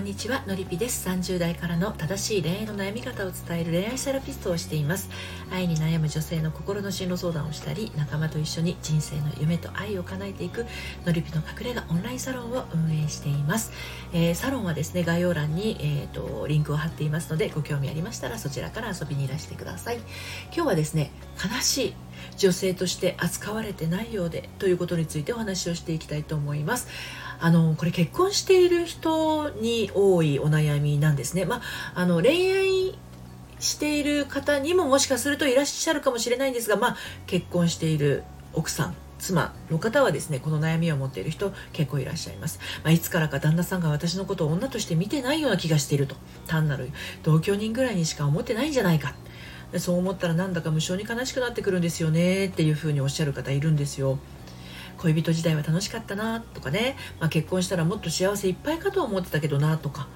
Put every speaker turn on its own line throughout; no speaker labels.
んにちはのりぴです。30代からの正しい恋愛の悩み方を伝える恋愛セラピストをしています。愛に悩む女性の心の進路相談をしたり仲間と一緒に人生の夢と愛を叶えていくのりぴの隠れ家オンラインサロンを運営しています、えー、サロンはですね概要欄に、えーと、リンクを貼っていますのでご興味ありましたらそちらから遊びにいらしてください。今日はですね悲しい女性として扱われてないようでということについてお話をしていきたいと思います。あのこれ結婚している人に多いお悩みなんですね。まあ、あの恋愛している方にももしかするといらっしゃるかもしれないんですが、まあ、結婚している奥さん妻の方はですねこの悩みを持っている人結構いらっしゃいます、まあ、いつからか旦那さんが私のことを女として見てないような気がしていると。単なる同居人ぐらいにしか思ってないんじゃないか。そう思ったらなんだか無性に悲しくなってくるんですよねっていうふうにおっしゃる方いるんですよ。恋人時代は楽しかったなとかね、まあ、結婚したらもっと幸せいっぱいかと思ってたけどなとか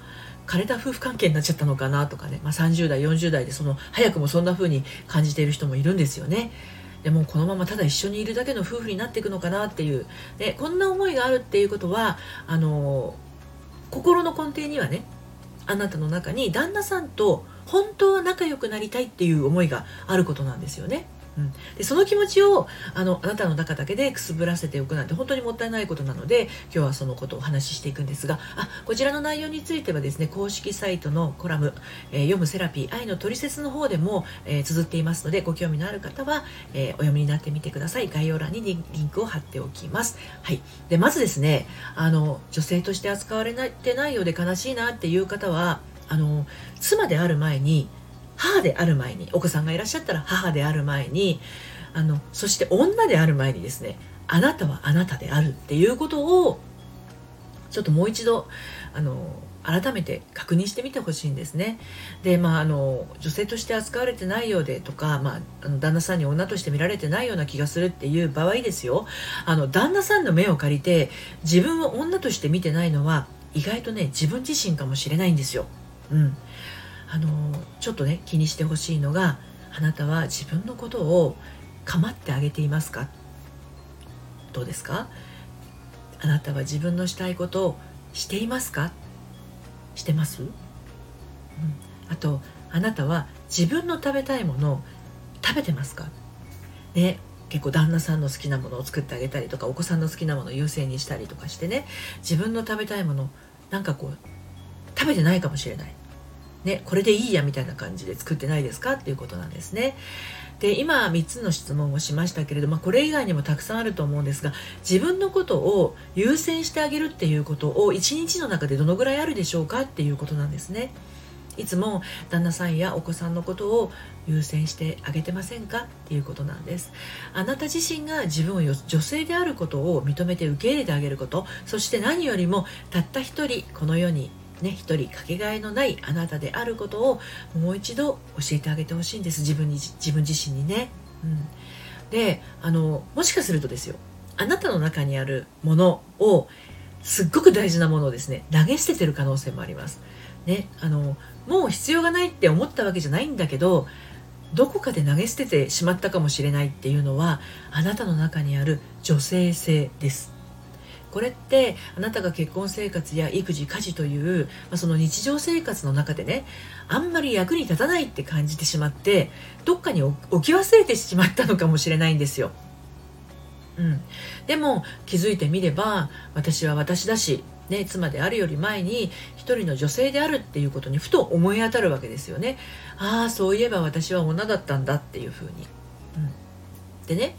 枯れた夫婦関係になっちゃったのかなとかね、まあ、30代40代でその早くもそんな風に感じている人もいるんですよね。でもこのままただ一緒にいるだけの夫婦になっていくのかなっていうでこんな思いがあるっていうことはあの心の根底にはねあなたの中に旦那さんと本当は仲良くなりたいっていう思いがあることなんですよね。うん、でその気持ちをあのあなたの中だけでくすぶらせておくなんて本当にもったいないことなので今日はそのことをお話ししていくんですがあこちらの内容についてはですね公式サイトのコラム「えー、読むセラピー愛のトリセツ」の方でも、えー、綴っていますのでご興味のある方は、えー、お読みになってみてください。概要欄にリンクを貼っておきます、はい、でまずですねあの女性として扱われてないようで悲しいなっていう方はあの妻である前に母である前にお子さんがいらっしゃったら母である前にあのそして女である前にですねあなたはあなたであるっていうことをちょっともう一度あの改めて確認してみてほしいんですね。でまああの女性として扱われてないようでとか、まあ、の旦那さんに女として見られてないような気がするっていう場合ですよあの旦那さんの目を借りて自分を女として見てないのは意外とね自分自身かもしれないんですよ。うん、あのちょっとね気にしてほしいのがあなたは自分のことを構ってあげていますか？どうですか？あなたは自分のしたいことをしていますか？してます、うん、あとあなたは自分の食べたいものを食べてますか？ね。結構旦那さんの好きなものを作ってあげたりとかお子さんの好きなものを優先にしたりとかしてね。自分の食べたいものなんかこう食べてないかもしれない。ね、これでいいやみたいな感じで作ってないですかっていうことなんですね。で今3つの質問をしましたけれどもこれ以外にもたくさんあると思うんですが自分のことを優先してあげるっていうことを1日の中でどのぐらいあるでしょうかっていうことなんですね。いつも旦那さんやお子さんのことを優先してあげてませんかっていうことなんですあなた自身が自分を女性であることを認めて受け入れてあげることそして何よりもたった一人この世にね、一人かけがえのないあなたであることをもう一度教えてあげてほしいんです自分に自分自身にね。うん、であのもしかするとですよあなたの中にあるものをすっごく大事なものをですね投げ捨ててる可能性もあります。ね、あのもう必要がないって思ったわけじゃないんだけどどこかで投げ捨ててしまったかもしれないっていうのはあなたの中にある女性性ですこれってあなたが結婚生活や育児家事という、まあ、その日常生活の中でねあんまり役に立たないって感じてしまってどっかに置き忘れてしまったのかもしれないんですよ。うん、でも気づいてみれば私は私だし、ね、妻であるより前に一人の女性であるっていうことにふと思い当たるわけですよね。ああそういえば私は女だったんだっていうふうに。うん、でね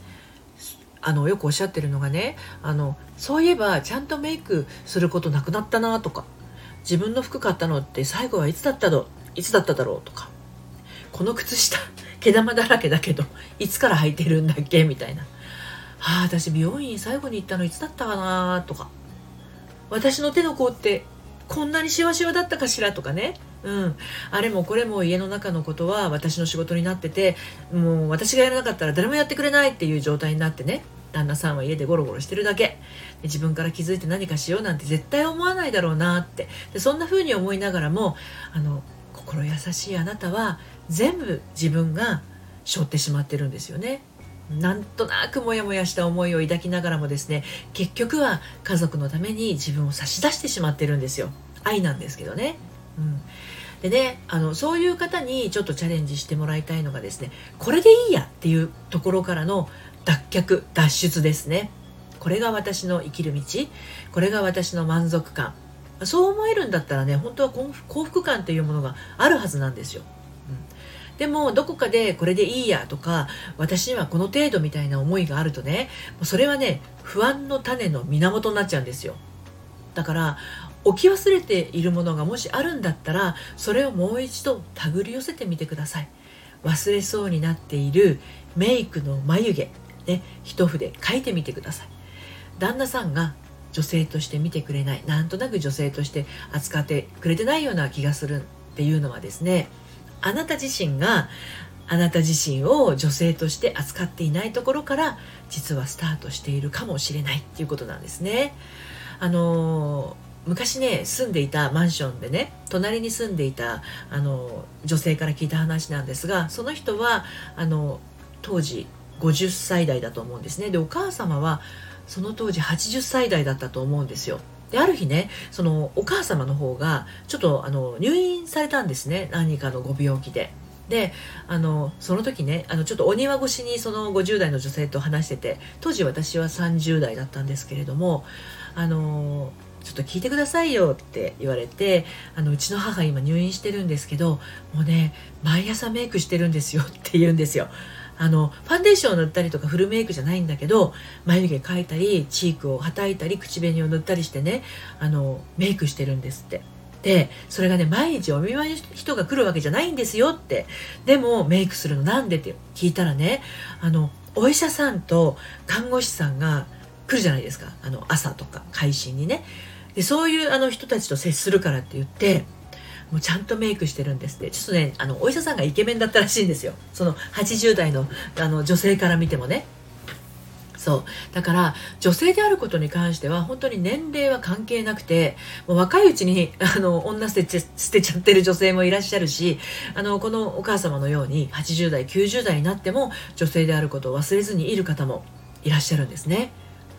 あのよくおっしゃってるのがねあのそういえばちゃんとメイクすることなくなったなとか自分の服買ったのって最後はいつだったのいつだっただろうとかこの靴下 毛玉だらけだけどいつから履いてるんだっけみたいな。ああ私美容院最後に行ったのいつだったかなとか。私の手の甲ってこんなにしわしわだったかしらとかね。うん、あれもこれも家の中のことは私の仕事になっててもう私がやらなかったら誰もやってくれないっていう状態になってね。旦那さんは家でゴロゴロしてるだけで自分から気づいて何かしようなんて絶対思わないだろうなってでそんな風に思いながらもあの心優しいあなたは全部自分が背負ってしまってるんですよね。なんとなくモヤモヤした思いを抱きながらもですね結局は家族のために自分を差し出してしまってるんですよ愛なんですけどね。うんでねあのそういう方にちょっとチャレンジしてもらいたいのがですねこれでいいやっていうところからの脱却脱出ですね。これが私の生きる道。これが私の満足感。そう思えるんだったらね本当は幸福感というものがあるはずなんですよ、うん、でもどこかでこれでいいやとか私にはこの程度みたいな思いがあるとねそれはね不安の種の源になっちゃうんですよ。だから置き忘れているものがもしあるんだったらそれをもう一度手繰り寄せてみてください。忘れそうになっているメイクの眉毛。ね一筆書いてみてください旦那さんが女性として見てくれないなんとなく女性として扱ってくれてないような気がするっていうのはですねあなた自身があなた自身を女性として扱っていないところから実はスタートしているかもしれないっていうことなんですね。あの昔ね住んでいたマンションでね隣に住んでいたあの女性から聞いた話なんですがその人はあの当時50歳代だと思うんですねでお母様はその当時80歳代だったと思うんですよ。である日ねそのお母様の方がちょっとあの入院されたんですね何かのご病気で。であのその時ねあのちょっとお庭越しにその50代の女性と話してて当時私は30代だったんですけれどもあのちょっと聞いてくださいよって言われてあのうちの母今入院してるんですけどもうね毎朝メイクしてるんですよって言うんですよ。あのファンデーションを塗ったりとかフルメイクじゃないんだけど眉毛描いたりチークをはたいたり口紅を塗ったりしてねあのメイクしてるんですって。でそれがね毎日お見舞いの人が来るわけじゃないんですよって。でもメイクするのなんでって聞いたらねあのお医者さんと看護師さんが来るじゃないですか。あの朝とか会心にね。でそういうあの人たちと接するからって言ってもうちゃんとメイクしてるんですって。ちょっとねあのお医者さんがイケメンだったらしいんですよ。その80代のあの女性から見てもね。そう。だから女性であることに関しては本当に年齢は関係なくてもう若いうちにあの女捨て捨てちゃってる女性もいらっしゃるしあのこのお母様のように80代90代になっても女性であることを忘れずにいる方もいらっしゃるんですね。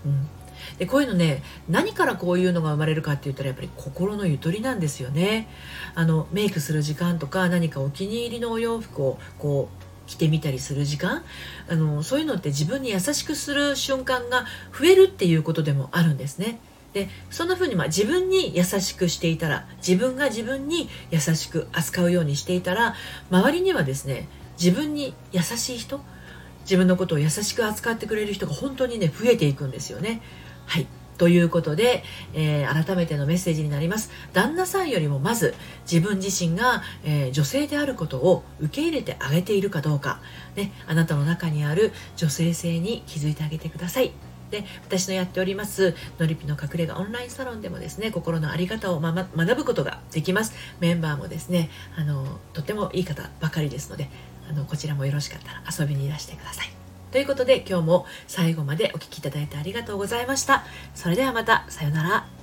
うん。でこういうのね何からこういうのが生まれるかって言ったらやっぱり心のゆとりなんですよね。あのメイクする時間とか何かお気に入りのお洋服をこう着てみたりする時間。あのそういうのって自分に優しくする瞬間が増えるっていうことでもあるんですね。でそんな風にまあ自分に優しくしていたら自分が自分に優しく扱うようにしていたら周りにはですね自分に優しい人自分のことを優しく扱ってくれる人が本当にね増えていくんですよね。はい。ということで、えー、改めてのメッセージになります。旦那さんよりもまず自分自身が、えー、女性であることを受け入れてあげているかどうか、ね、あなたの中にある女性性に気づいてあげてください。で私のやっておりますのりぴの隠れ家オンラインサロンでもですね心の在り方を、ま、学ぶことができます。メンバーもですねあのとてもいい方ばかりですのであのこちらもよろしかったら遊びにいらしてください。ということで今日も最後までお聴きいただいてありがとうございました。それではまた、さようなら。